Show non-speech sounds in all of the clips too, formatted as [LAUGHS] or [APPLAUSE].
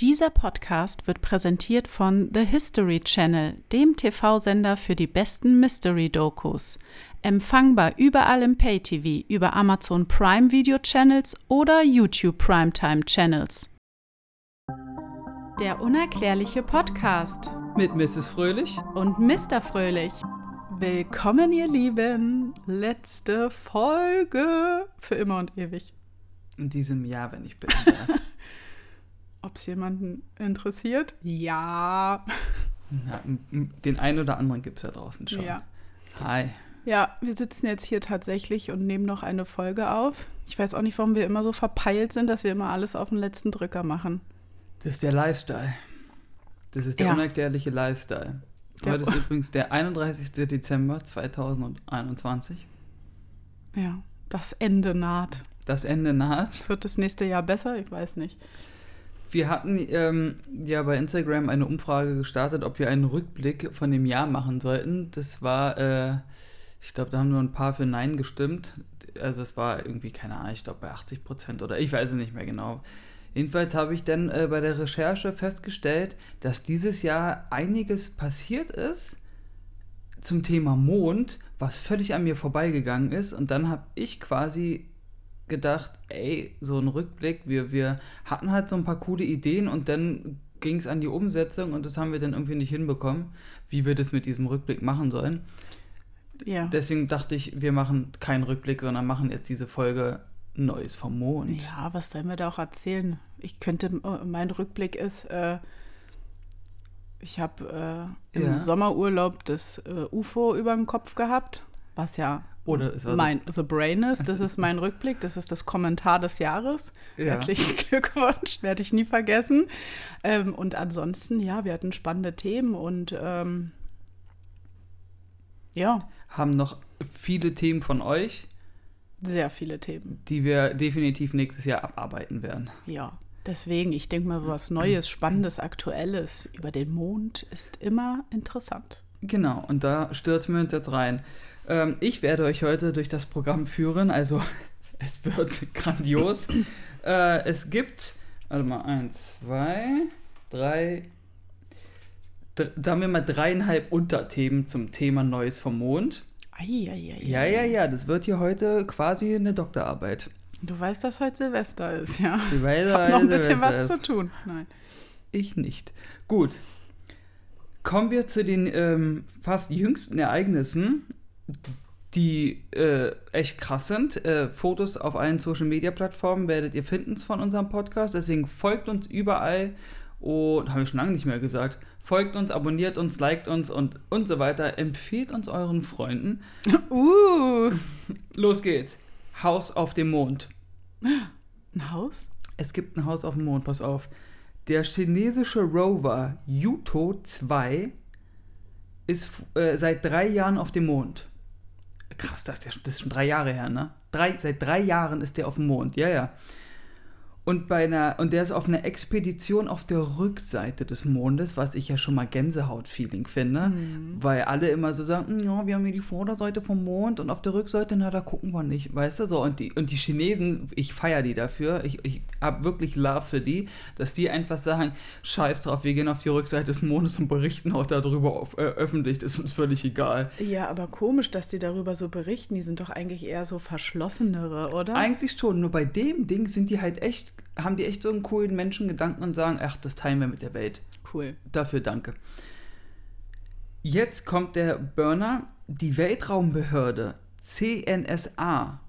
Dieser Podcast wird präsentiert von The History Channel, dem TV-Sender für die besten Mystery-Dokus. Empfangbar überall im Pay-TV, über Amazon Prime Video Channels oder YouTube Primetime Channels. Der unerklärliche Podcast Mit Mrs. Fröhlich. und Mr. Fröhlich. Willkommen, ihr Lieben. Letzte Folge für immer und ewig. In diesem Jahr, wenn ich bitten darf. [LAUGHS] Ob es jemanden interessiert? Ja. Na, den einen oder anderen gibt es da draußen schon. Ja. Hi. Ja, wir sitzen jetzt hier tatsächlich und nehmen noch eine Folge auf. Ich weiß auch nicht, warum wir immer so verpeilt sind, dass wir immer alles auf den letzten Drücker machen. Das ist der Lifestyle. Das ist der Ja. unerklärliche Lifestyle. Der- Heute ist übrigens der 31. Dezember 2021. Ja, das Ende naht. Das Ende naht. Wird das nächste Jahr besser? Ich weiß nicht. Wir hatten ähm, ja bei Instagram eine Umfrage gestartet, ob wir einen Rückblick von dem Jahr machen sollten. Das war, äh, ich glaube, da haben nur ein paar für Nein gestimmt. Also es war irgendwie, keine Ahnung, ich glaube bei 80 Prozent oder ich weiß es nicht mehr genau. Jedenfalls habe ich dann äh, bei der Recherche festgestellt, dass dieses Jahr einiges passiert ist zum Thema Mond, was völlig an mir vorbeigegangen ist. Und dann habe ich quasi gedacht, ey, so ein Rückblick, wir, wir hatten halt so ein paar coole Ideen und dann ging es an die Umsetzung und das haben wir dann irgendwie nicht hinbekommen, wie wir das mit diesem Rückblick machen sollen. Ja. Deswegen dachte ich, wir machen keinen Rückblick, sondern machen jetzt diese Folge Neues vom Mond. Ja, was sollen wir da auch erzählen? Ich könnte, äh, mein Rückblick ist, äh, ich habe äh, im Ja. Sommerurlaub das äh, UFO über dem Kopf gehabt, was ja Oder es war mein The Brain ist. Das ist mein Rückblick, das ist das Kommentar des Jahres. Ja. Herzlichen [LAUGHS] Glückwunsch, werde ich nie vergessen. Ähm, und ansonsten, ja, wir hatten spannende Themen und ähm, ja, haben noch viele Themen von euch, sehr viele Themen. die wir definitiv nächstes Jahr abarbeiten werden. Ja, deswegen, ich denke mal, was Neues, Spannendes, Aktuelles über den Mond ist immer interessant. Genau, und da stürzen wir uns jetzt rein. Ähm, ich werde euch heute durch das Programm führen, also [LAUGHS] es wird [LAUGHS] grandios. äh, es gibt, warte mal, eins, zwei, drei, dr- sagen wir mal dreieinhalb Unterthemen zum Thema Neues vom Mond. Eieiei. Ja, ja, ja, das wird hier heute quasi eine Doktorarbeit. Du weißt, dass heute Silvester ist, ja. Ich habe noch ein bisschen weiß, was weiß. zu tun. Nein. Ich nicht. Gut. Kommen wir zu den ähm, fast jüngsten Ereignissen, die äh, echt krass sind. Äh, Fotos auf allen Social Media Plattformen werdet ihr finden von unserem Podcast. Deswegen folgt uns überall. Und haben wir schon lange nicht mehr gesagt. Folgt uns, abonniert uns, liked uns und, und so weiter. Empfehlt uns euren Freunden. [LAUGHS] Uh, Los geht's. Haus auf dem Mond. ein Haus? Es gibt ein Haus auf dem Mond, pass auf. Der chinesische Rover Yuto 2 ist äh, seit drei Jahren auf dem Mond. Krass, das ist, ja, schon- das ist schon drei Jahre her, ne? Drei, seit drei Jahren ist der auf dem Mond, ja, ja. Und, bei einer, und der ist auf einer Expedition auf der Rückseite des Mondes, was ich ja schon mal Gänsehaut-Feeling finde, weil alle immer so sagen, "Mm, ja, wir haben hier die Vorderseite vom Mond und auf der Rückseite, na, da gucken wir nicht, weißt du, so. Und die, und die Chinesen, ich feiere die dafür, ich, ich habe wirklich Love für die, dass die einfach sagen, scheiß drauf, wir gehen auf die Rückseite des Mondes und berichten auch darüber auf, äh, öffentlich, das ist uns völlig egal. Ja, aber komisch, dass die darüber so berichten. Die sind doch eigentlich eher so verschlossenere, oder? Eigentlich schon, nur bei dem Ding sind die halt echt, haben die echt so einen coolen Menschengedanken und sagen, ach, das teilen wir mit der Welt. cool. Dafür danke. Jetzt kommt der Burner. Die Weltraumbehörde CNSA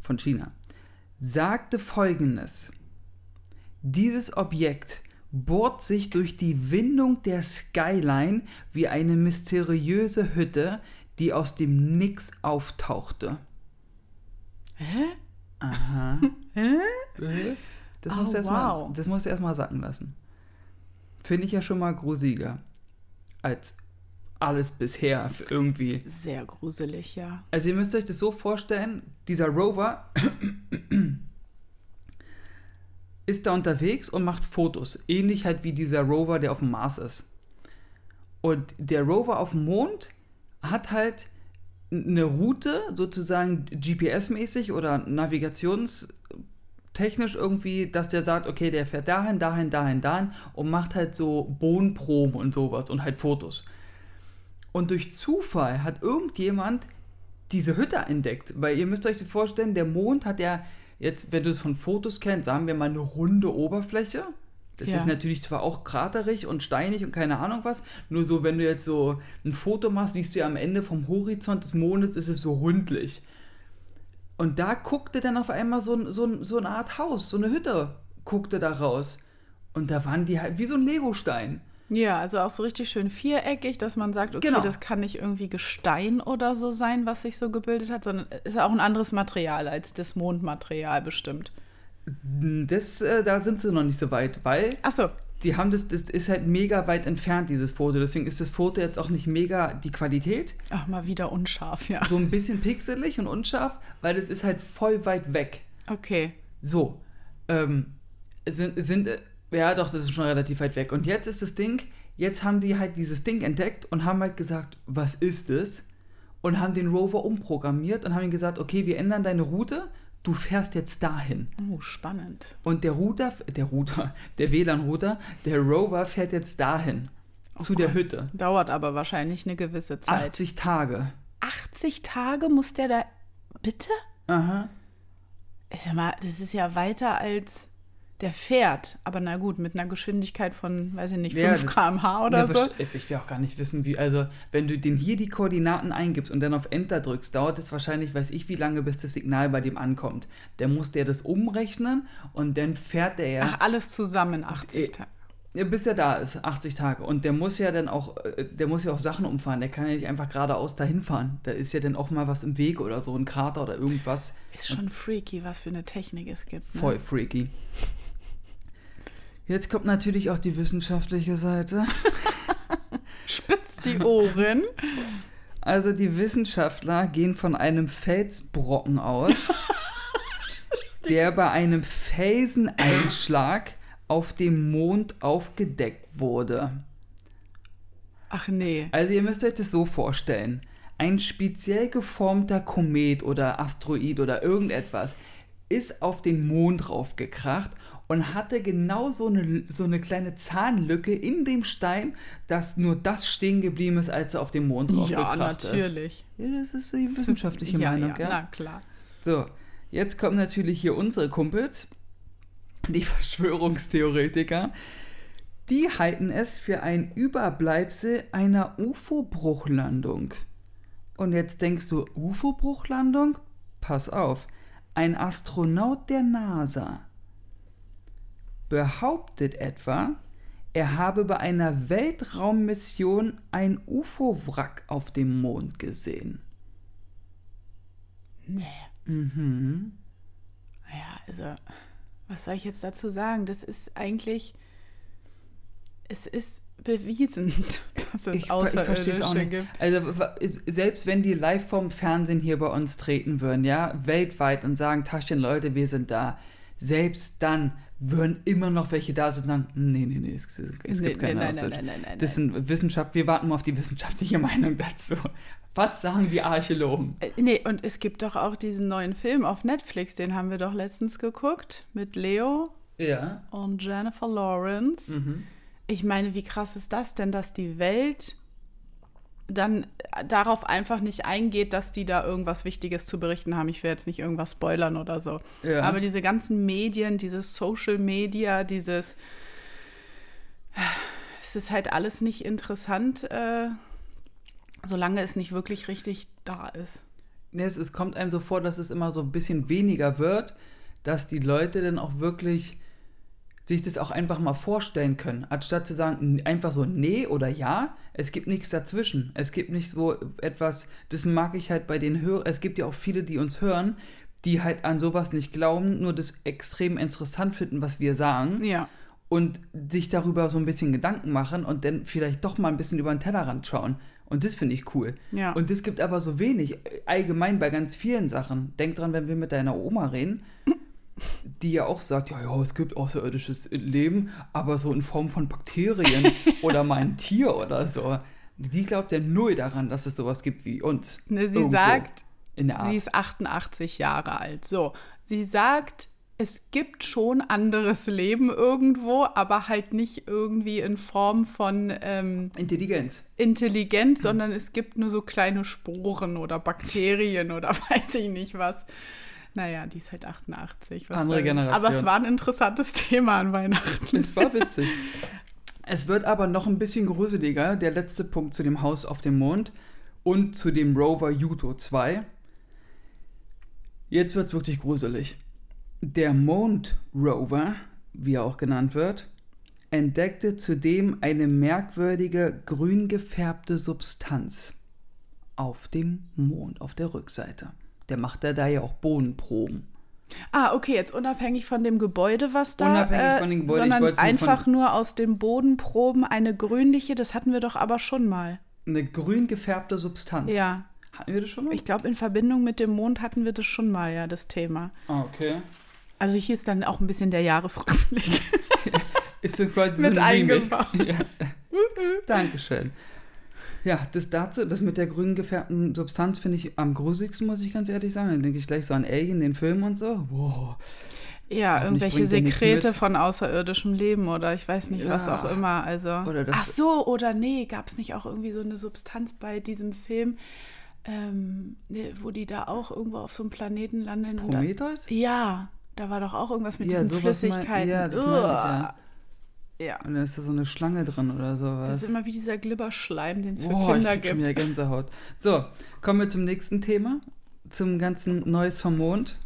von China sagte folgendes. Dieses Objekt bohrt sich durch die Windung der Skyline wie eine mysteriöse Hütte, die aus dem Nix auftauchte. Hä? Aha. [LAUGHS] Hä? Das Oh, musst du erst mal, wow. das musst du erst mal sacken lassen. Finde ich ja schon mal gruseliger als alles bisher irgendwie. Sehr gruselig, ja. Also ihr müsst euch das so vorstellen, dieser Rover ist da unterwegs und macht Fotos. Ähnlich halt wie dieser Rover, der auf dem Mars ist. Und der Rover auf dem Mond hat halt eine Route, sozusagen GPS-mäßig oder Navigations technisch irgendwie, dass der sagt, okay, der fährt dahin, dahin, dahin, dahin und macht halt so Bohnenproben und sowas und halt Fotos. Und durch Zufall hat irgendjemand diese Hütte entdeckt. Weil ihr müsst euch vorstellen, der Mond hat ja jetzt, wenn du es von Fotos kennst, sagen wir mal eine runde Oberfläche. Das Ja. ist natürlich zwar auch kraterig und steinig und keine Ahnung was, nur so, wenn du jetzt so ein Foto machst, siehst du ja am Ende vom Horizont des Mondes ist es so rundlich. Und da guckte dann auf einmal so, so, so eine Art Haus, so eine Hütte guckte da raus. Und da waren die halt wie so ein Legostein. Ja, also auch so richtig schön viereckig, dass man sagt, okay, Genau. das kann nicht irgendwie Gestein oder so sein, was sich so gebildet hat, sondern ist auch ein anderes Material als das Mondmaterial bestimmt. Das, äh, da sind sie noch nicht so weit, weil Achso, die haben das, das ist halt mega weit entfernt, dieses Foto. Deswegen ist das Foto jetzt auch nicht mega die Qualität. ach mal wieder unscharf, ja. So ein bisschen pixelig und unscharf, weil es ist halt voll weit weg. Okay. So, ähm, sind, sind, äh, ja doch, das ist schon relativ weit weg. Und jetzt ist das Ding, jetzt haben die halt dieses Ding entdeckt und haben halt gesagt, was ist es? Und haben den Rover umprogrammiert und haben ihm gesagt, okay, wir ändern deine Route, du fährst jetzt dahin. Oh, spannend. Und der Router, der Router, der WLAN-Router, der Rover fährt jetzt dahin. zu der Hütte. Dauert aber wahrscheinlich eine gewisse Zeit. 80 Tage. 80 Tage muss der da. Bitte? Aha. Sag mal, das ist ja weiter als der fährt. Aber na gut, mit einer Geschwindigkeit von, weiß ich nicht, 5 Ja, das- km/h oder so. Ich will auch gar nicht wissen, wie. Also, wenn du den hier die Koordinaten eingibst und dann auf Enter drückst, dauert es wahrscheinlich, weiß ich, wie lange, bis das Signal bei dem ankommt. Dann muss der das umrechnen und dann fährt der ja. Ach, alles zusammen 80 Äh, Tage. Ja, bis er da ist, 80 Tage. Und der muss ja dann auch, äh, der muss ja auch Sachen umfahren. Der kann ja nicht einfach geradeaus dahin fahren. Da ist ja dann auch mal was im Weg oder so, ein Krater oder irgendwas. Ist schon freaky, was für eine Technik es gibt. Ne? Voll freaky. Jetzt kommt natürlich auch die wissenschaftliche Seite. [LAUGHS] Spitzt die Ohren. Also die Wissenschaftler gehen von einem Felsbrocken aus, [LAUGHS] der bei einem Felseneinschlag auf dem Mond aufgedeckt wurde. Ach nee. Also ihr müsst euch das so vorstellen. Ein speziell geformter Komet oder Asteroid oder irgendetwas ist auf den Mond raufgekracht und hatte genau so eine, so eine kleine Zahnlücke in dem Stein, dass nur das stehen geblieben ist, als er auf dem Mond Ja, raufgekracht ist. natürlich. Ja, das ist die wissenschaftliche ja, Meinung, ja, ja. Na klar. So, jetzt kommen natürlich hier unsere Kumpels, die [LAUGHS] Verschwörungstheoretiker. Die halten es für ein Überbleibsel einer UFO-Bruchlandung. Und jetzt denkst du, UFO-Bruchlandung? Pass auf, ein Astronaut der NASA behauptet etwa, er habe bei einer Weltraummission ein UFO-Wrack auf dem Mond gesehen. Nee. Mhm. Ja, also, was soll ich jetzt dazu sagen? Das ist eigentlich. Es ist bewiesen, [LAUGHS] dass es Ich, ver- ich auch Außerirdische nicht. gibt. Also selbst wenn die live vom Fernsehen hier bei uns treten würden, ja, weltweit und sagen, Taschen Leute, wir sind da, selbst dann würden immer noch welche da sein und sagen, nee, nee, nee, es, es, es Nee, gibt keine nein, Außerirdischen. nein, nein, nein, Das sind Wissenschaft, wir warten mal auf die wissenschaftliche [LAUGHS] Meinung dazu. Was sagen die Archäologen? Äh, Nee, und es gibt doch auch diesen neuen Film auf Netflix, den haben wir doch letztens geguckt mit Leo Ja. und Jennifer Lawrence. Mhm. Ich meine, wie krass ist das denn, dass die Welt dann darauf einfach nicht eingeht, dass die da irgendwas Wichtiges zu berichten haben. Ich will jetzt nicht irgendwas spoilern oder so. Ja. Aber diese ganzen Medien, dieses Social Media, dieses es ist halt alles nicht interessant, äh, solange es nicht wirklich richtig da ist. Nee, es, es kommt einem so vor, dass es immer so ein bisschen weniger wird, dass die Leute dann auch wirklich sich das auch einfach mal vorstellen können, anstatt zu sagen, einfach so nee oder ja, es gibt nichts dazwischen. Es gibt nicht so etwas, das mag ich halt bei den Hörern, es gibt ja auch viele, die uns hören, die halt an sowas nicht glauben, nur das extrem interessant finden, was wir sagen Ja. und sich darüber so ein bisschen Gedanken machen und dann vielleicht doch mal ein bisschen über den Tellerrand schauen. Und das finde ich cool. Ja. Und es gibt aber so wenig, äh, allgemein bei ganz vielen Sachen. Denk dran, wenn wir mit deiner Oma reden, die ja auch sagt, ja, ja, es gibt außerirdisches Leben, aber so in Form von Bakterien [LAUGHS] oder mal ein Tier oder so. Die glaubt ja null daran, dass es sowas gibt wie uns. Ne, sie Irgendwo sagt, sie ist 88 Jahre alt. So, sie sagt, es gibt schon anderes Leben irgendwo, aber halt nicht irgendwie in Form von ähm, Intelligenz. Intelligenz, mhm. sondern es gibt nur so kleine Sporen oder Bakterien oder [LAUGHS] weiß ich nicht was. Naja, die ist halt 88. Andere Generation. Aber es war ein interessantes [LAUGHS] Thema an Weihnachten. Es war witzig. es wird aber noch ein bisschen gruseliger, der letzte Punkt zu dem Haus auf dem Mond und zu dem Rover Yuto 2. Jetzt wird es wirklich gruselig. Der Mond Rover, wie er auch genannt wird, entdeckte zudem eine merkwürdige grün gefärbte Substanz auf dem Mond, auf der Rückseite. Der macht da ja auch Bodenproben. Ah, okay, jetzt unabhängig von dem Gebäude, was da, unabhängig äh, von dem Gebäude, sondern einfach nur aus den Bodenproben eine grünliche, das hatten wir doch aber schon mal. Eine grün gefärbte Substanz. Ja. Hatten wir das schon mal? Ich glaube, in Verbindung mit dem Mond hatten wir das schon mal, ja, das Thema. Ah, okay. Also hier ist dann auch ein bisschen der Jahresrückblick. [LAUGHS] ist so quasi mit so ein eingebaut. [LAUGHS] Ja. [LAUGHS] Dankeschön. Ja, das dazu, das mit der grün gefärbten Substanz finde ich am grusigsten, muss ich ganz ehrlich sagen. Dann denke ich gleich so an Alien, den Film und so. Wow. Ja, irgendwelche Sekrete von außerirdischem Leben oder ich weiß nicht, ja. was auch immer. Also. Ach so, oder nee, gab es nicht auch irgendwie so eine Substanz bei diesem Film, ähm, ne, wo die da auch irgendwo auf so einem Planeten landen? Prometheus? Ja. Da war doch auch irgendwas mit ja, diesen Flüssigkeiten. Mein, ja, das meine ich, ja. Ja. Und dann ist da so eine Schlange drin oder sowas. Das ist immer wie dieser Glibberschleim, den es für oh, Kinder ich gibt. mir Gänsehaut. So, kommen wir zum nächsten Thema. Zum ganzen Neues vom Mond.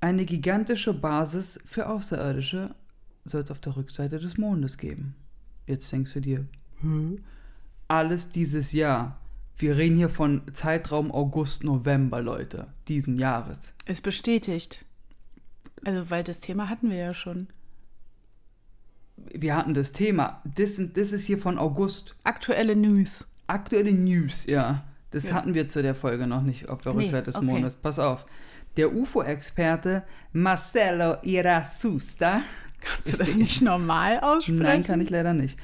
Eine gigantische Basis für Außerirdische soll es auf der Rückseite des Mondes geben. Jetzt denkst du dir, Hä? alles dieses Jahr. Wir reden hier von Zeitraum August, November, Leute, diesen Jahres. Ist bestätigt. Also, weil das Thema hatten wir ja schon. Wir hatten das Thema. Das, das ist hier von August. Aktuelle News. Aktuelle News, ja. Das ja. hatten wir zu der Folge noch nicht auf der Rückseite des okay. Mondes. Pass auf. Der UFO-Experte Marcelo Irasusta. Kannst du das nicht normal aussprechen? Nein, kann ich leider nicht.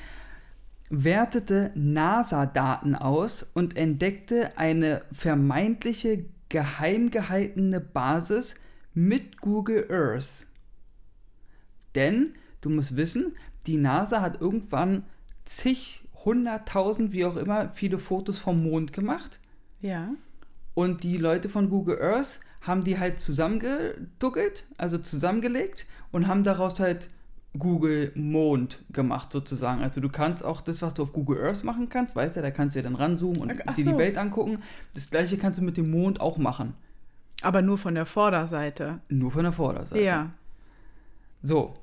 Wertete NASA-Daten aus und entdeckte eine vermeintliche geheim gehaltene Basis mit Google Earth. Denn du musst wissen, die NASA hat irgendwann zig, hunderttausend, wie auch immer, viele Fotos vom Mond gemacht. Ja. Und die Leute von Google Earth haben die halt zusammengeduckelt, also zusammengelegt und haben daraus halt Google Mond gemacht sozusagen. Also du kannst auch das, was du auf Google Earth machen kannst, weißt du, da kannst du ja dann ranzoomen und Ach dir so. die Welt angucken. Das gleiche kannst du mit dem Mond auch machen. Aber nur von der Vorderseite. Nur von der Vorderseite. Ja. So.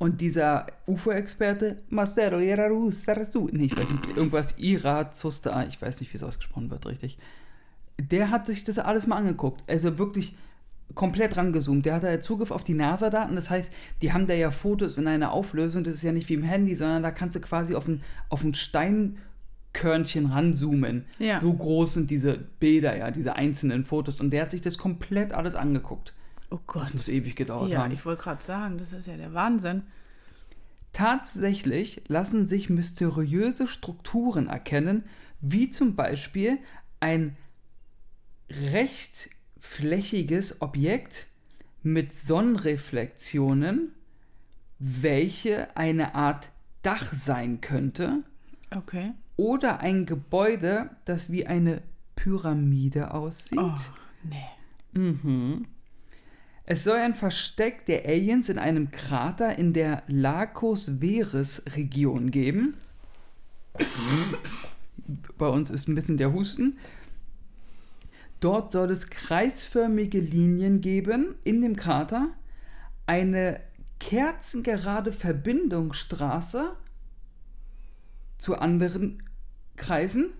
Und dieser UFO-Experte, Marcelo Irarusarasu, nee, ich weiß nicht, irgendwas Irazusta, ich weiß nicht, wie es ausgesprochen wird, richtig. Der hat sich das alles mal angeguckt. Also wirklich komplett rangezoomt. Der hat ja Zugriff auf die NASA-Daten. Das heißt, die haben da ja Fotos in einer Auflösung. Das ist ja nicht wie im Handy, sondern da kannst du quasi auf einen, auf einen Stein Körnchen ranzoomen. Ja. So groß sind diese Bilder, ja, diese einzelnen Fotos. Und der hat sich das komplett alles angeguckt. Oh Gott. Das muss ewig gedauert ja, haben. Ja, ich wollte gerade sagen, das ist ja der Wahnsinn. Tatsächlich lassen sich mysteriöse Strukturen erkennen, wie zum Beispiel ein rechtflächiges Objekt mit Sonnenreflexionen, welche eine Art Dach sein könnte. Okay oder ein Gebäude, das wie eine Pyramide aussieht. Oh, nee. Mhm. Es soll ein Versteck der Aliens in einem Krater in der Lagos Veres Region geben. Bei uns ist ein bisschen der Husten. Dort soll es kreisförmige Linien geben in dem Krater, eine kerzengerade Verbindungsstraße zu anderen Kreisen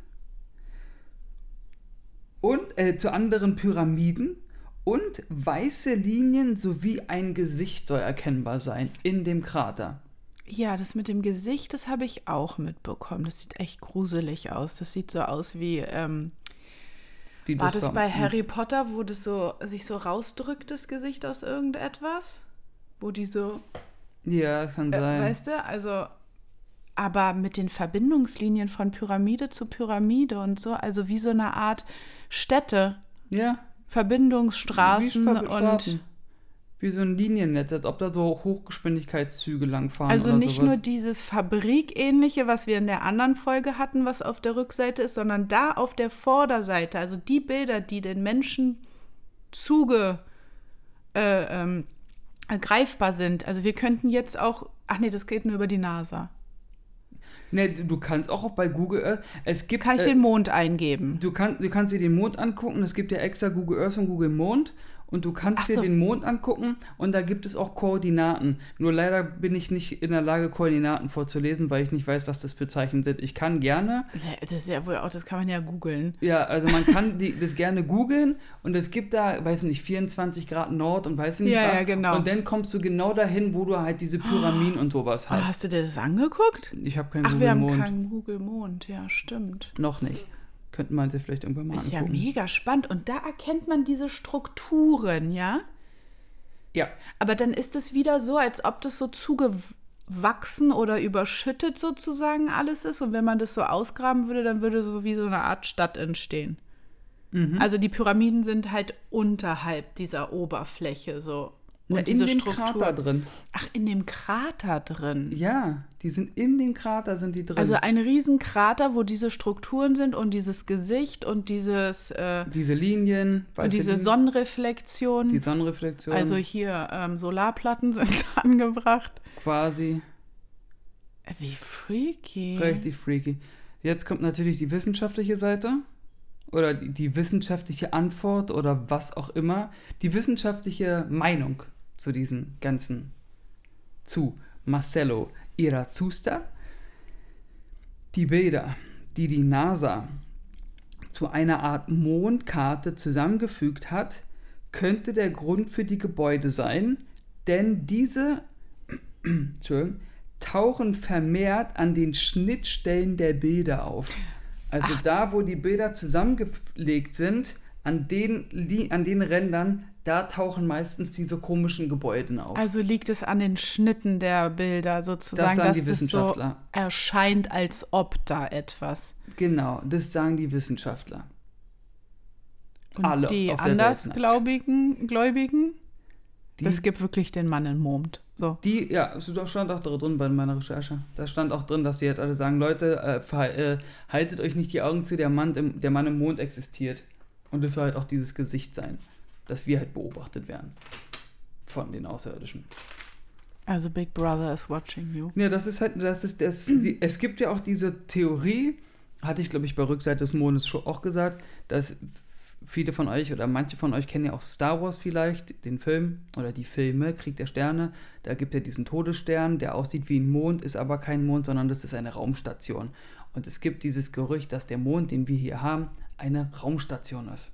und äh, zu anderen Pyramiden und weiße Linien sowie ein Gesicht soll erkennbar sein in dem Krater. Ja, das mit dem Gesicht, das habe ich auch mitbekommen. Das sieht echt gruselig aus. Das sieht so aus wie. Ähm, wie war das bei Harry Potter, wo das so sich so rausdrückt, das Gesicht aus irgendetwas? Wo die so. Ja, kann äh, sein. Weißt du, also aber mit den Verbindungslinien von Pyramide zu Pyramide und so, also wie so eine Art Städte. Ja. Verbindungsstraßen und wie so ein Liniennetz, als ob da so Hochgeschwindigkeitszüge langfahren. Also nicht sowas. nur dieses Fabrikähnliche, was wir in der anderen Folge hatten, was auf der Rückseite ist, sondern da auf der Vorderseite, also die Bilder, die den Menschen zuge äh, ähm, äh, greifbar sind. Also wir könnten jetzt auch, ach nee, das geht nur über die NASA. Ne, du kannst auch bei Google Earth, es gibt. Kann ich äh, den Mond eingeben? Du, kann, du kannst dir den Mond angucken, es gibt ja extra Google Earth und Google Mond. Und du kannst Ach dir so. den Mond angucken und da gibt es auch Koordinaten. Nur leider bin ich nicht in der Lage, Koordinaten vorzulesen, weil ich nicht weiß, was das für Zeichen sind. Ich kann gerne, Das ist ja wohl auch, das kann man ja googeln. ja, also man kann die, das gerne googeln und es gibt da, weiß nicht, 24 Grad Nord und weiß nicht Ja, was. ja, genau. Und dann kommst du genau dahin, wo du halt diese Pyramiden und sowas hast. Hast du dir das angeguckt? Ich habe keinen Ach, Google wir haben Mond. keinen Google Mond, ja, stimmt. Noch nicht. Könnten man sich vielleicht irgendwann mal Ist ja angucken. mega spannend. Und da erkennt man diese Strukturen, ja? Ja, Aber dann ist es wieder so, als ob das so zugewachsen oder überschüttet sozusagen alles ist. Und wenn man das so ausgraben würde, dann würde so wie so eine Art Stadt entstehen. Mhm. Also die Pyramiden sind halt unterhalb dieser Oberfläche so. Und diese in dem Struktur. Krater drin. Ach, in dem Krater drin. Ja, die sind in dem Krater sind die drin. Also ein Riesenkrater, wo diese Strukturen sind und dieses Gesicht und dieses äh, diese Linien, und diese Linien, Sonnenreflexion. die Sonnenreflexion, also hier ähm, Solarplatten [LAUGHS] sind angebracht. quasi Wie freaky. richtig freaky. Jetzt kommt natürlich die wissenschaftliche Seite oder die, die wissenschaftliche Antwort oder was auch immer, die wissenschaftliche Meinung zu diesen ganzen zu Marcello Irazusta. Die Bilder, die die NASA zu einer Art Mondkarte zusammengefügt hat, könnte der Grund für die Gebäude sein, denn diese [CLEARS THROAT] tauchen vermehrt an den Schnittstellen der Bilder auf. Also da, wo die Bilder zusammengelegt sind, an den, an den Rändern, da tauchen meistens diese komischen Gebäude auf. Also liegt es an den Schnitten der Bilder sozusagen, sagen dass das so erscheint, als ob da etwas. genau, das sagen die Wissenschaftler. Und Alle die andersgläubigen, Gläubigen, Die, das gibt wirklich den Mann im Mond. So. die, ja, stand auch drin bei meiner Recherche. Da stand auch drin, dass die halt alle sagen, Leute, äh, äh, haltet euch nicht die Augen zu, der Mann, im, der Mann im Mond existiert. Und das soll halt auch dieses Gesicht sein, dass wir halt beobachtet werden von den Außerirdischen. Also Big Brother is watching you. Ja, das ist halt, das ist das, die, es gibt ja auch diese Theorie, hatte ich glaube ich bei Rückseite des Mondes schon auch gesagt, dass viele von euch oder manche von euch kennen ja auch Star Wars vielleicht, den Film oder die Filme, Krieg der Sterne. Da gibt es ja diesen Todesstern, der aussieht wie ein Mond, ist aber kein Mond, sondern das ist eine Raumstation. Und es gibt dieses Gerücht, dass der Mond, den wir hier haben, eine Raumstation ist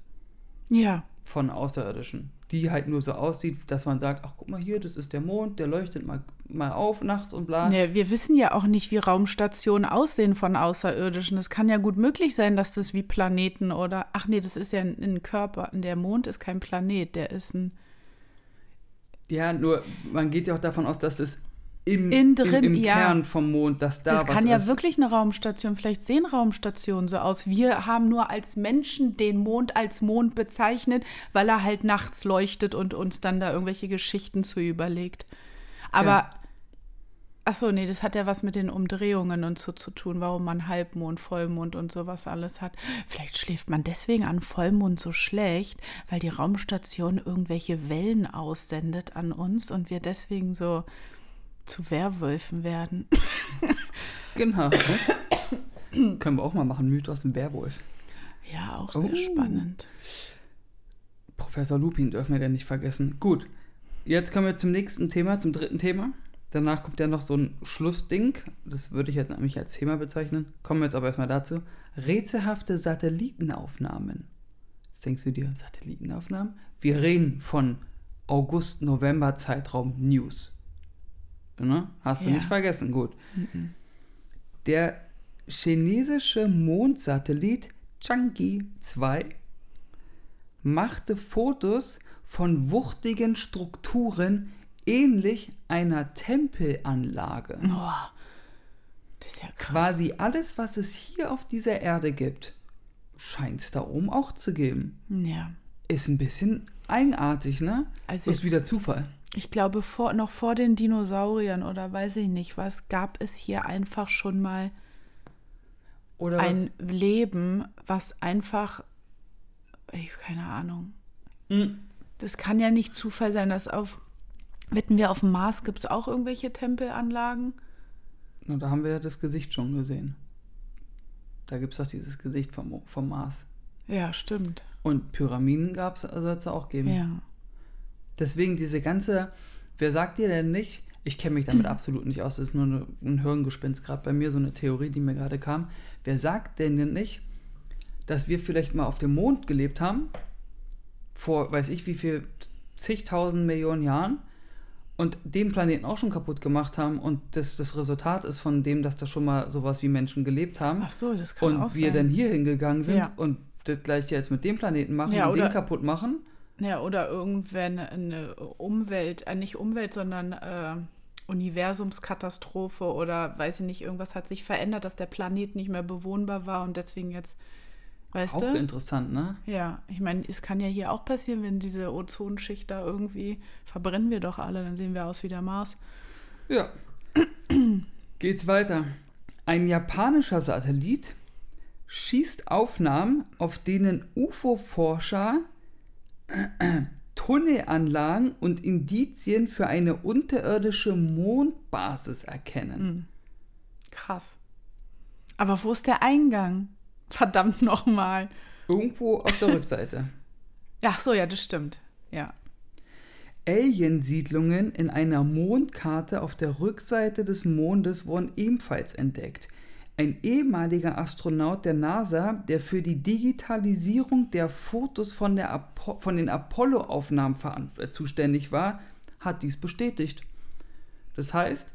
Ja. Von Außerirdischen, die halt nur so aussieht, dass man sagt, ach guck mal hier, das ist der Mond, der leuchtet mal, mal auf nachts und bla. ja. Wir wissen ja auch nicht, wie Raumstationen aussehen von Außerirdischen. Es kann ja gut möglich sein, dass das wie Planeten oder. Ach nee, das ist ja ein, ein Körper. Der Mond ist kein Planet, der ist ein. Ja, nur man geht ja auch davon aus, dass es im, Innen drin, im, im ja. Kern vom Mond, dass da das was kann ja ist. wirklich eine Raumstation. Vielleicht sehen Raumstationen so aus. Wir haben nur als Menschen den Mond als Mond bezeichnet, weil er halt nachts leuchtet und uns dann da irgendwelche Geschichten zu überlegt. Aber, Ja. ach so, nee, das hat ja was mit den Umdrehungen und so zu tun, warum man Halbmond, Vollmond und sowas alles hat. Vielleicht schläft man deswegen an Vollmond so schlecht, weil die Raumstation irgendwelche Wellen aussendet an uns und wir deswegen so zu Werwölfen werden. Genau. ne? [COUGHS] Können wir auch mal machen, Mythos im Werwolf. Ja, auch sehr Oh. spannend. Professor Lupin dürfen wir denn nicht vergessen. Gut, jetzt kommen wir zum nächsten Thema, zum dritten Thema. Danach kommt ja noch so ein Schlussding. Das würde ich jetzt nämlich als Thema bezeichnen. Kommen wir jetzt aber erstmal dazu. Rätselhafte Satellitenaufnahmen. Jetzt denkst du dir, Satellitenaufnahmen? Wir reden von August-November-Zeitraum News. Ne? Hast du Ja. nicht vergessen, gut. Der chinesische Mondsatellit Chang'e 2 machte Fotos von wuchtigen Strukturen ähnlich einer Tempelanlage. Boah, das ist ja krass. Quasi alles, was es hier auf dieser Erde gibt, scheint es da oben auch zu geben. Ja. ist ein bisschen eigenartig, ne? Also- ist wieder Zufall. Ich glaube, vor, noch vor den Dinosauriern oder weiß ich nicht was, gab es hier einfach schon mal Oder ein was? Leben, was einfach, ich, keine Ahnung. Hm. Das kann ja nicht Zufall sein, dass auf, wetten wir, auf dem Mars gibt es auch irgendwelche Tempelanlagen? Na, da haben wir ja das Gesicht schon gesehen. Da gibt es doch dieses Gesicht vom, vom Mars. Ja, stimmt. Und Pyramiden gab es, soll es auch geben. Ja. Deswegen diese ganze, wer sagt dir denn nicht, ich kenne mich damit absolut nicht aus, das ist nur eine, ein Hirngespinst, gerade bei mir so eine Theorie, die mir gerade kam. Wer sagt denn denn nicht, dass wir vielleicht mal auf dem Mond gelebt haben, vor weiß ich wie viel, zigtausend Millionen Jahren und den Planeten auch schon kaputt gemacht haben und das das Resultat ist von dem, dass da schon mal sowas wie Menschen gelebt haben Ach so, das kann auch und wir sein. dann hier hingegangen sind Ja. und das gleiche jetzt mit dem Planeten machen Ja, und den kaputt machen. Ja, oder irgendwann eine Umwelt, äh, nicht Umwelt, sondern äh, Universumskatastrophe oder weiß ich nicht, irgendwas hat sich verändert, dass der Planet nicht mehr bewohnbar war und deswegen jetzt, weißt Auch du? interessant, ne? Ja, ich meine, es kann ja hier auch passieren, wenn diese Ozonschicht da irgendwie verbrennen wir doch alle, dann sehen wir aus wie der Mars. Ja. [CLEARS THROAT] Geht's weiter. Ein japanischer Satellit schießt Aufnahmen, auf denen UFO-Forscher Tunnelanlagen und Indizien für eine unterirdische Mondbasis erkennen. Krass. Aber wo ist der Eingang? Verdammt nochmal. Irgendwo auf der Rückseite. [LAUGHS] Ach so, ja, das stimmt. Ja. Aliensiedlungen in einer Mondkarte auf der Rückseite des Mondes wurden ebenfalls entdeckt. Ein ehemaliger Astronaut der NASA, der für die Digitalisierung der Fotos von, der Apo von den Apollo-Aufnahmen äh, zuständig war, hat dies bestätigt. Das heißt,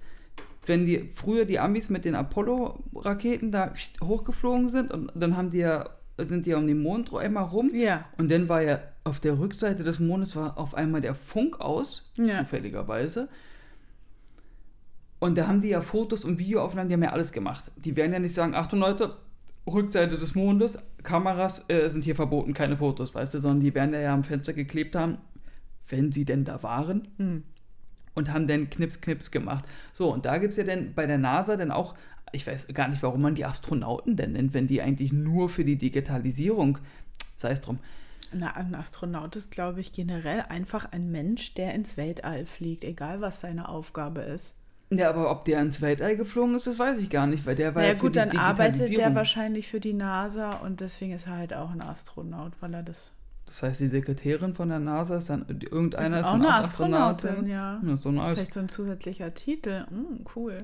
wenn die früher die Amis mit den Apollo-Raketen da hochgeflogen sind und dann haben die ja, sind die ja um den Mond einmal rum Ja. und dann war ja auf der Rückseite des Mondes war auf einmal der Funk aus, Ja. zufälligerweise. Und da haben die ja Fotos und Videoaufnahmen, die haben ja alles gemacht. Die werden ja nicht sagen, Achtung Leute, Rückseite des Mondes, Kameras äh, sind hier verboten, keine Fotos, weißt du, sondern die werden ja am Fenster geklebt haben, wenn sie denn da waren. Hm. Und haben dann Knips, Knips gemacht. So, und da gibt es ja dann bei der NASA dann auch, ich weiß gar nicht, warum man die Astronauten denn nennt, wenn die eigentlich nur für die Digitalisierung, sei es drum, Na, ein Astronaut ist, glaube ich, generell einfach ein Mensch, der ins Weltall fliegt, egal was seine Aufgabe ist. Ja, aber ob der ins Weltall geflogen ist, das weiß ich gar nicht, weil der war ja ja, für gut, die dann arbeitet der wahrscheinlich für die NASA und deswegen ist er halt auch ein Astronaut, weil er das. Das heißt, die Sekretärin von der NASA ist dann irgendeiner ist auch dann eine auch Astronautin, Astronautin. ja. Ja, ist doch nice. Vielleicht so ein zusätzlicher Titel. Hm, cool.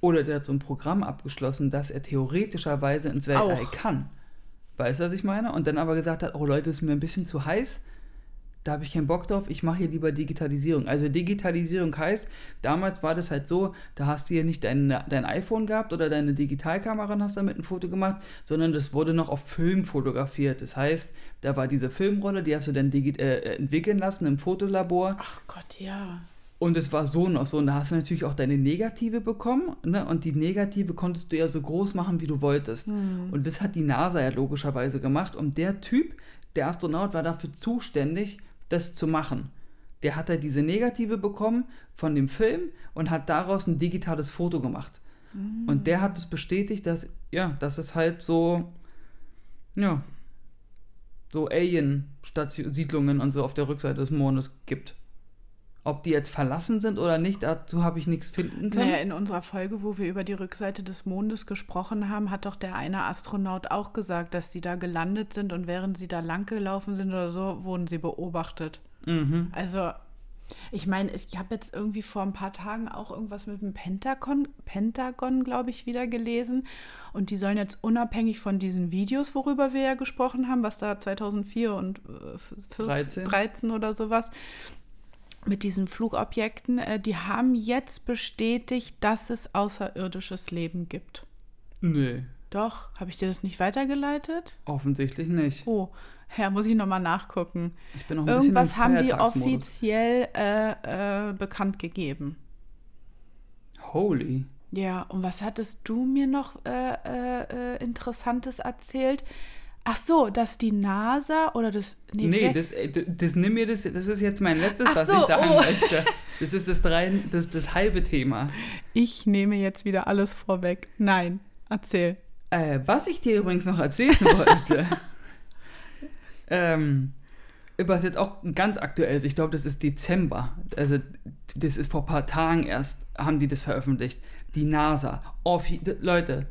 Oder der hat so ein Programm abgeschlossen, dass er theoretischerweise ins Weltall Auch. kann. Weißt du, was ich meine? Und dann aber gesagt hat, oh Leute, ist mir ein bisschen zu heiß. Da habe ich keinen Bock drauf, ich mache hier lieber Digitalisierung. Also Digitalisierung heißt, damals war das halt so, da hast du hier nicht dein, dein iPhone gehabt oder deine Digitalkamera und hast damit ein Foto gemacht, sondern das wurde noch auf Film fotografiert. Das heißt, da war diese Filmrolle, die hast du dann äh, entwickeln lassen im Fotolabor. Ach Gott, ja. Und es war so noch so. Und da hast du natürlich auch deine Negative bekommen. Ne? Und die Negative konntest du ja so groß machen, wie du wolltest. Und das hat die NASA ja logischerweise gemacht. Und der Typ, der Astronaut, war dafür zuständig, das zu machen. Der hat da diese Negative bekommen von dem Film und hat daraus ein digitales Foto gemacht. Und der hat es bestätigt, dass, ja, dass es halt so, ja, so Alien-Siedlungen und so auf der Rückseite des Mondes gibt. Ob die jetzt verlassen sind oder nicht, dazu habe ich nichts finden können. Naja, in unserer Folge, wo wir über die Rückseite des Mondes gesprochen haben, hat doch der eine Astronaut auch gesagt, dass die da gelandet sind und während sie da lang gelaufen sind oder so, wurden sie beobachtet. Mhm. Also, ich meine, ich habe jetzt irgendwie vor ein paar Tagen auch irgendwas mit dem Pentagon, Pentagon, glaube ich, wieder gelesen. Und die sollen jetzt unabhängig von diesen Videos, worüber wir ja gesprochen haben, was da 2004 und äh, 14, 13. 13 oder sowas, mit diesen Flugobjekten, äh, die haben jetzt bestätigt, dass es außerirdisches Leben gibt. Nö, Doch, habe ich dir das nicht weitergeleitet? offensichtlich nicht. Oh, [LAUGHS] ja, muss ich nochmal nachgucken. Ich bin noch ein Irgendwas bisschen haben die offiziell äh, äh, bekannt gegeben. Holy. Ja, und was hattest du mir noch äh, äh, äh, Interessantes erzählt? Ach so, dass die NASA oder das. Nee, wer- das, äh, d- das nimm mir das, das ist jetzt mein letztes, Ach was so, ich sagen oh. möchte. Das ist das, drei, das, das halbe Thema. Ich nehme jetzt wieder alles vorweg. Nein, erzähl. Äh, was ich dir übrigens noch erzählen [LAUGHS] wollte, ähm, was jetzt auch ganz aktuell ist, ich glaube, das ist Dezember, also das ist vor ein paar Tagen erst, haben die das veröffentlicht. Die NASA, offi Leute,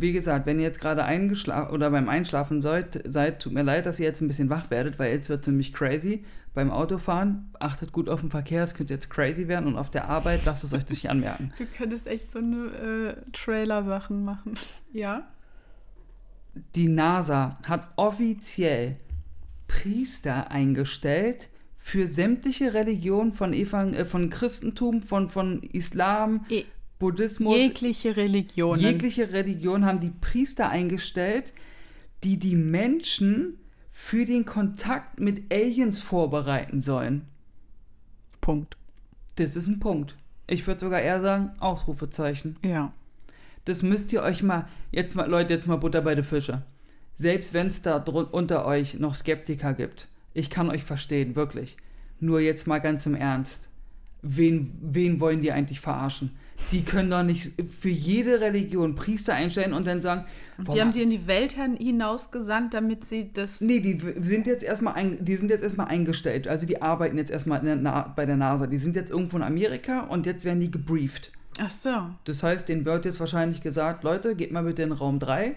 wie gesagt, wenn ihr jetzt gerade eingeschlafen oder beim Einschlafen seid, seid, tut mir leid, dass ihr jetzt ein bisschen wach werdet, weil jetzt wird es nämlich crazy. Beim Autofahren, achtet gut auf den Verkehr, es könnte jetzt crazy werden und auf der Arbeit lasst es euch nicht anmerken. [LAUGHS] Du könntest echt so eine äh, Trailer-Sachen machen. Ja? die NASA hat offiziell Priester eingestellt für sämtliche Religionen von, Evang äh, von Christentum, von, von Islam, E Buddhismus, jegliche Religionen. jegliche Religion haben die Priester eingestellt, die die Menschen für den Kontakt mit Aliens vorbereiten sollen. Punkt. Das ist ein Punkt. Ich würde sogar eher sagen, Ausrufezeichen. Ja. Das müsst ihr euch mal, jetzt mal, Leute, jetzt mal Butter bei den Fische. Selbst wenn es da unter euch noch Skeptiker gibt, ich kann euch verstehen, wirklich. Nur jetzt mal ganz im Ernst. Wen, wen wollen die eigentlich verarschen? Die können doch nicht für jede Religion Priester einstellen und dann sagen, Die haben die in die Welt hin- hinausgesandt, damit sie das. Nee, die sind jetzt erstmal ein, die sind jetzt erstmal eingestellt. Also die arbeiten jetzt erstmal der bei der NASA. Die sind jetzt irgendwo in Amerika und jetzt werden die gebrieft. Ach so. Das heißt, denen wird jetzt wahrscheinlich gesagt, Leute, geht mal bitte in Raum 3.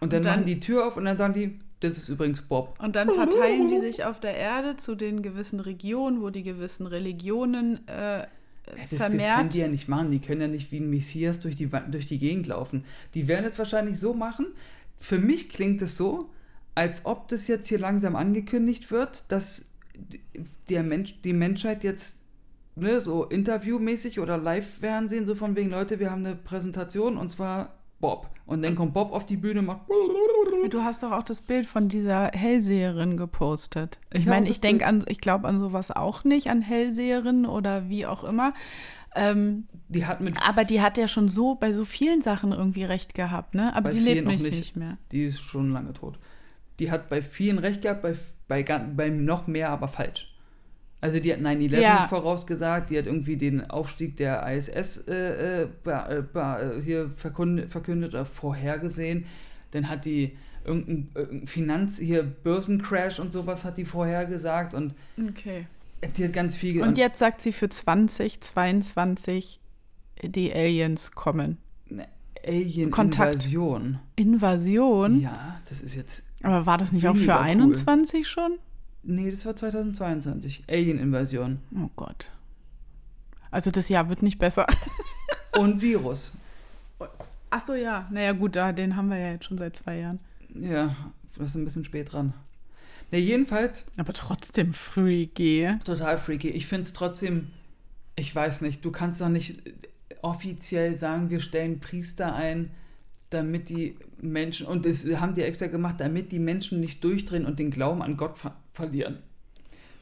Und dann, Und dann- machen die Tür auf und dann sagen die, das ist übrigens Bob. Und dann verteilen die sich auf der Erde zu den gewissen Regionen, wo die gewissen Religionen äh, Das, das vermehrt. können die ja nicht machen. Die können ja nicht wie ein Messias durch die, durch die Gegend laufen. Die werden es wahrscheinlich so machen. Für mich klingt es so, als ob das jetzt hier langsam angekündigt wird, dass der Mensch, die Menschheit jetzt ne, so interviewmäßig oder Live-Fernsehen, so von wegen, Leute, wir haben eine Präsentation und zwar Bob. Und dann kommt Bob auf die Bühne und macht. Du hast doch auch das Bild von dieser Hellseherin gepostet. Ich, meine, ich denke an, ich glaube an sowas auch nicht, an Hellseherinnen oder wie auch immer. Ähm, Die hat mit aber die hat ja schon so bei so vielen Sachen irgendwie recht gehabt, ne? Aber Bei die lebt noch nicht, nicht. nicht mehr. Die ist schon lange tot. Die hat bei vielen recht gehabt, bei, bei, beim noch mehr aber falsch. Also die hat 9-11 Ja. vorausgesagt, die hat irgendwie den Aufstieg der ISS äh, äh, äh, be, hier verkündet, verkündet oder vorhergesehen. Dann hat die irgendein, irgendein Finanz, hier Börsencrash und sowas hat die vorhergesagt und Okay. die hat ganz viel... Und jetzt sagt sie für 2022 die Aliens kommen. eine Alien-Invasion. Invasion? Ja, das ist jetzt Aber war das nicht auch für cool. 21 schon? Nee, das war 2022. Alien-Invasion. Oh Gott. Also das Jahr wird nicht besser. [LAUGHS] Und Virus. Ach so, ja. Naja, gut, da, den haben wir ja jetzt schon seit zwei Jahren. Ja, das ist ein bisschen spät dran. Ne, jedenfalls Aber trotzdem freaky. total freaky. Ich finde es trotzdem, ich weiß nicht, du kannst doch nicht offiziell sagen, wir stellen Priester ein, damit die Menschen, und das haben die extra gemacht, damit die Menschen nicht durchdrehen und den Glauben an Gott ver verlieren.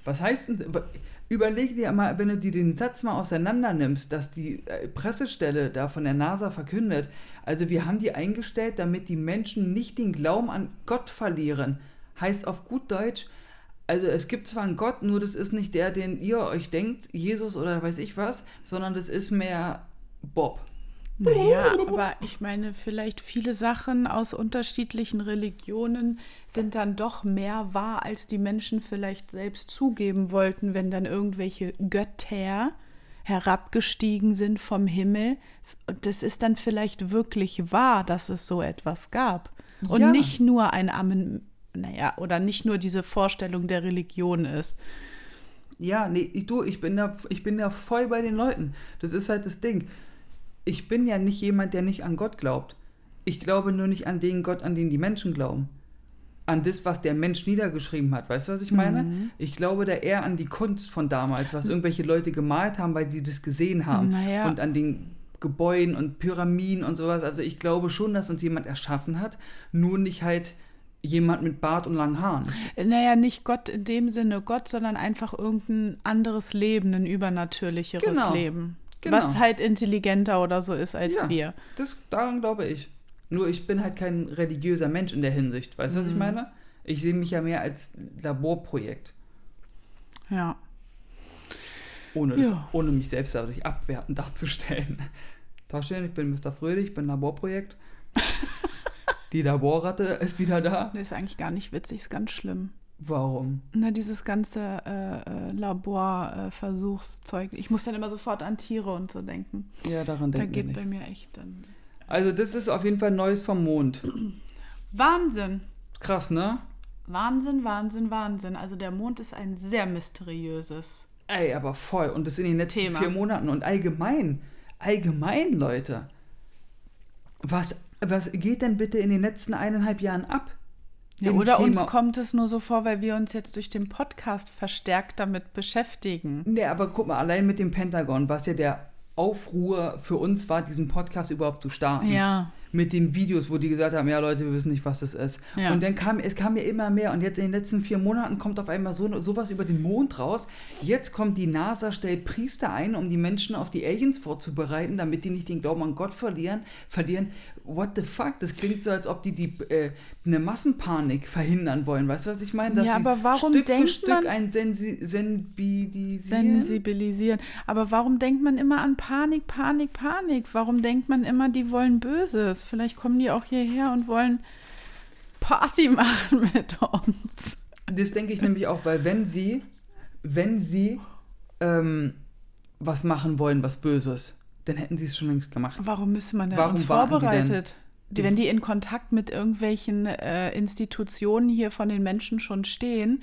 Was heißt denn, überleg dir mal, wenn du dir den Satz mal auseinander nimmst, dass die äh, Pressestelle da von der NASA verkündet, also wir haben die eingestellt, damit die Menschen nicht den Glauben an Gott verlieren. Heißt auf gut Deutsch, also es gibt zwar einen Gott, nur das ist nicht der, den ihr euch denkt, Jesus oder weiß ich was, sondern das ist mehr Bob. Naja, aber ich meine, vielleicht viele Sachen aus unterschiedlichen Religionen sind dann doch mehr wahr, als die Menschen vielleicht selbst zugeben wollten, wenn dann irgendwelche Götter herabgestiegen sind vom Himmel. Und das ist dann vielleicht wirklich wahr, dass es so etwas gab. Und Ja. nicht nur ein Amen, naja, oder nicht nur diese Vorstellung der Religion ist. Ja, nee, ich, du, ich bin, da, ich bin da voll bei den Leuten. Das ist halt das Ding. Ich bin ja nicht jemand, der nicht an Gott glaubt. Ich glaube nur nicht an den Gott, an den die Menschen glauben. An das, was der Mensch niedergeschrieben hat. Weißt du, was ich meine? Ich glaube da eher an die Kunst von damals, was irgendwelche Leute gemalt haben, weil sie das gesehen haben. Naja. Und an den Gebäuden und Pyramiden und sowas. Also ich glaube schon, dass uns jemand erschaffen hat, nur nicht halt jemand mit Bart und langen Haaren. Naja, nicht Gott in dem Sinne Gott, sondern einfach irgendein anderes Leben, ein übernatürlicheres Genau. Leben. Genau. Was halt intelligenter oder so ist als Ja. wir. Das, daran glaube ich. Nur ich bin halt kein religiöser Mensch in der Hinsicht. Weißt du, was ich Mhm. meine? Ich sehe mich ja mehr als Laborprojekt. Ja. Ohne, das, Ja. ohne mich selbst dadurch abwertend darzustellen. [LAUGHS] Taschen, ich bin Mr. Fröhlich, ich bin Laborprojekt. [LAUGHS] Die Laborratte ist wieder da. Das ist eigentlich gar nicht witzig, ist ganz schlimm. Warum? Na, dieses ganze äh, äh, Laborversuchszeug. ich muss dann immer sofort an Tiere und so denken. Ja, daran Da denken wir geht nicht. bei mir echt dann. Also das ist auf jeden Fall Neues vom Mond. [CLEARS THROAT] Wahnsinn. Krass, ne? Wahnsinn, Wahnsinn, Wahnsinn. Also der Mond ist ein sehr mysteriöses. Ey, aber voll. Und das in den letzten Thema. vier Monaten. Und allgemein, allgemein, Leute. Was, was geht denn bitte in den letzten eineinhalb Jahren ab? Ja, oder uns Thema- kommt es nur so vor, weil wir uns jetzt durch den Podcast verstärkt damit beschäftigen. Nee, aber guck mal, allein mit dem Pentagon, was ja der Aufruhr für uns war, diesen Podcast überhaupt zu starten. Ja. Mit den Videos, wo die gesagt haben, ja Leute, wir wissen nicht, was das ist. Ja. Und dann kam, es kam ja immer mehr und jetzt in den letzten vier Monaten kommt auf einmal so sowas über den Mond raus. Jetzt kommt die NASA, stellt Priester ein, um die Menschen auf die Aliens vorzubereiten, damit die nicht den Glauben an Gott verlieren. Verlieren. What the fuck? Das klingt so, als ob die, die äh, eine Massenpanik verhindern wollen. Weißt du, was ich meine? Dass Ja, aber warum Stück denkt für Stück man- ein Sensi Sensibilisieren? Sensibilisieren. Aber warum denkt man immer an Panik, Panik, Panik? Warum denkt man immer, die wollen Böses? Vielleicht kommen die auch hierher und wollen Party [LAUGHS] machen mit uns. Das denke ich nämlich auch, weil wenn sie, wenn sie ähm, was machen wollen, was Böses, dann hätten sie es schon längst gemacht. Warum müsste man denn Warum uns vorbereitet? Die- wenn die in Kontakt mit irgendwelchen äh, Institutionen hier von den Menschen schon stehen,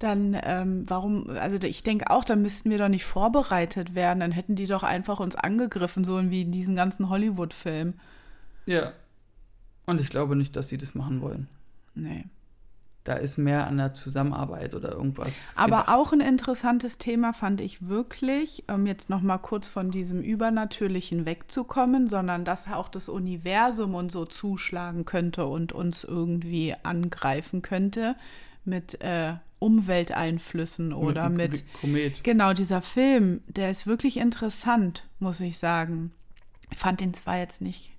dann ähm, warum, also ich denke auch, da müssten wir doch nicht vorbereitet werden. Dann hätten die doch einfach uns angegriffen, so wie in diesen ganzen Hollywood-Filmen. Ja. Und ich glaube nicht, dass sie das machen wollen. Nee. Da ist mehr an der Zusammenarbeit oder irgendwas. Aber gedacht. auch ein interessantes Thema fand ich wirklich, um jetzt noch mal kurz von diesem Übernatürlichen wegzukommen, sondern dass auch das Universum und so zuschlagen könnte und uns irgendwie angreifen könnte mit äh, Umwelteinflüssen oder einem mit, Komet. genau dieser Film, der ist wirklich interessant, muss ich sagen. Ich fand den zwar jetzt nicht.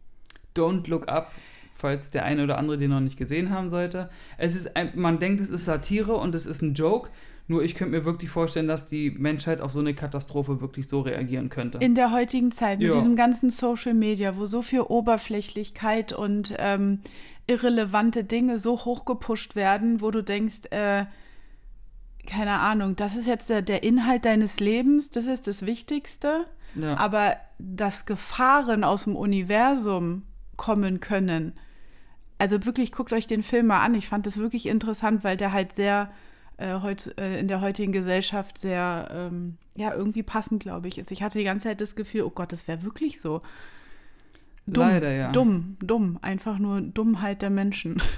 Don't Look Up, falls der eine oder andere den noch nicht gesehen haben sollte. Es ist ein, man denkt, es ist Satire und es ist ein Joke. Nur ich könnte mir wirklich vorstellen, dass die Menschheit auf so eine Katastrophe wirklich so reagieren könnte. In der heutigen Zeit, mit Ja. diesem ganzen Social Media, wo so viel Oberflächlichkeit und ähm, irrelevante Dinge so hochgepusht werden, wo du denkst, äh, keine Ahnung, das ist jetzt der, der Inhalt deines Lebens, das ist das Wichtigste. ja. Aber dass Gefahren aus dem Universum kommen können, also wirklich, guckt euch den Film mal an. Ich fand das wirklich interessant, weil der halt sehr äh, heut, äh, in der heutigen Gesellschaft sehr, ähm, ja, irgendwie passend, glaube ich, ist. Ich hatte die ganze Zeit das Gefühl, oh Gott, das wäre wirklich so. Dumm, Leider, ja. dumm, dumm. Einfach nur Dummheit der Menschen. [LAUGHS]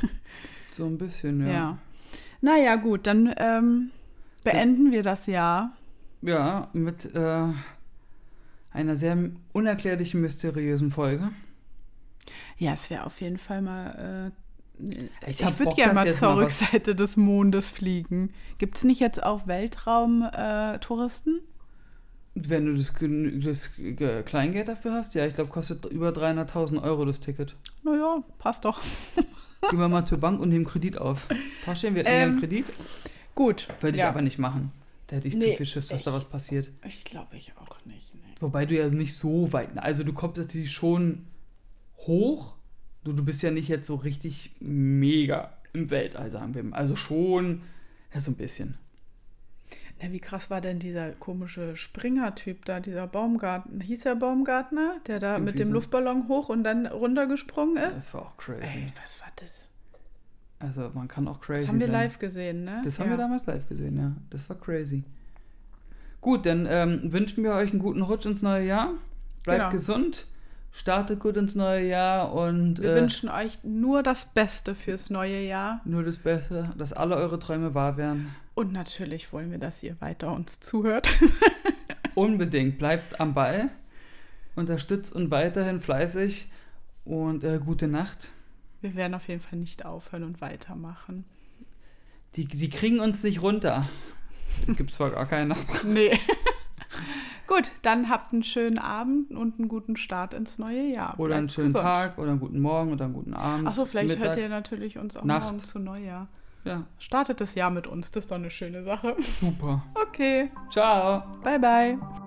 So ein bisschen, Ja. ja. Naja, gut, dann ähm, beenden wir das Jahr. Ja, mit äh, einer sehr unerklärlichen, mysteriösen Folge. Ja, es wäre auf jeden Fall mal. Äh, Ich ich würde gerne mal zur mal Rückseite des Mondes fliegen. Gibt es nicht jetzt auch Weltraum-Touristen? Wenn du das, das Ge- Kleingeld dafür hast, ja, ich glaube, kostet über 300.000 Euro das Ticket. naja, passt doch. [LAUGHS] Gehen wir mal zur Bank und nehmen Kredit auf. Taschen wir Ähm, einen Kredit? Gut. Würde ich ja. aber nicht machen. Da hätte ich Nee, zu viel Schiss, dass da ich- was passiert. Ich glaube ich auch nicht. Nee. Wobei du ja nicht so weit. Also du kommst natürlich schon hoch. Du, du bist ja nicht jetzt so richtig mega im Weltall, sagen wir mal. Also schon, ja, so ein bisschen. Na, wie krass war denn dieser komische Springer-Typ da, dieser Baumgarten? Hieß er Baumgartner, der da mit Irgendwie dem so. Luftballon hoch und dann runtergesprungen ist? Das war auch crazy. Ey, was war das? Also man kann auch crazy Das haben wir sein. live gesehen, ne? Das haben Ja. wir damals live gesehen, ja. Das war crazy. Gut, dann ähm, wünschen wir euch einen guten Rutsch ins neue Jahr. Bleibt Genau. gesund, startet gut ins neue Jahr und Wir äh, wünschen euch nur das Beste fürs neue Jahr. nur das Beste, dass alle eure Träume wahr werden. Und natürlich wollen wir, dass ihr weiter uns zuhört. [LAUGHS] Unbedingt, bleibt am Ball, unterstützt und weiterhin fleißig und äh, gute Nacht. Wir werden auf jeden Fall nicht aufhören und weitermachen. Die, sie kriegen uns nicht runter. Gibt zwar gar keine. Nee. [LAUGHS] Gut, dann habt einen schönen Abend und einen guten Start ins neue Jahr. Oder einen schönen gesund. Tag oder einen guten Morgen oder einen guten Abend. Achso, vielleicht Mittag. hört ihr natürlich uns auch Nacht. morgen zu Neujahr. Ja, Startet das Jahr mit uns, das ist doch eine schöne Sache. super. Okay, Ciao. bye bye.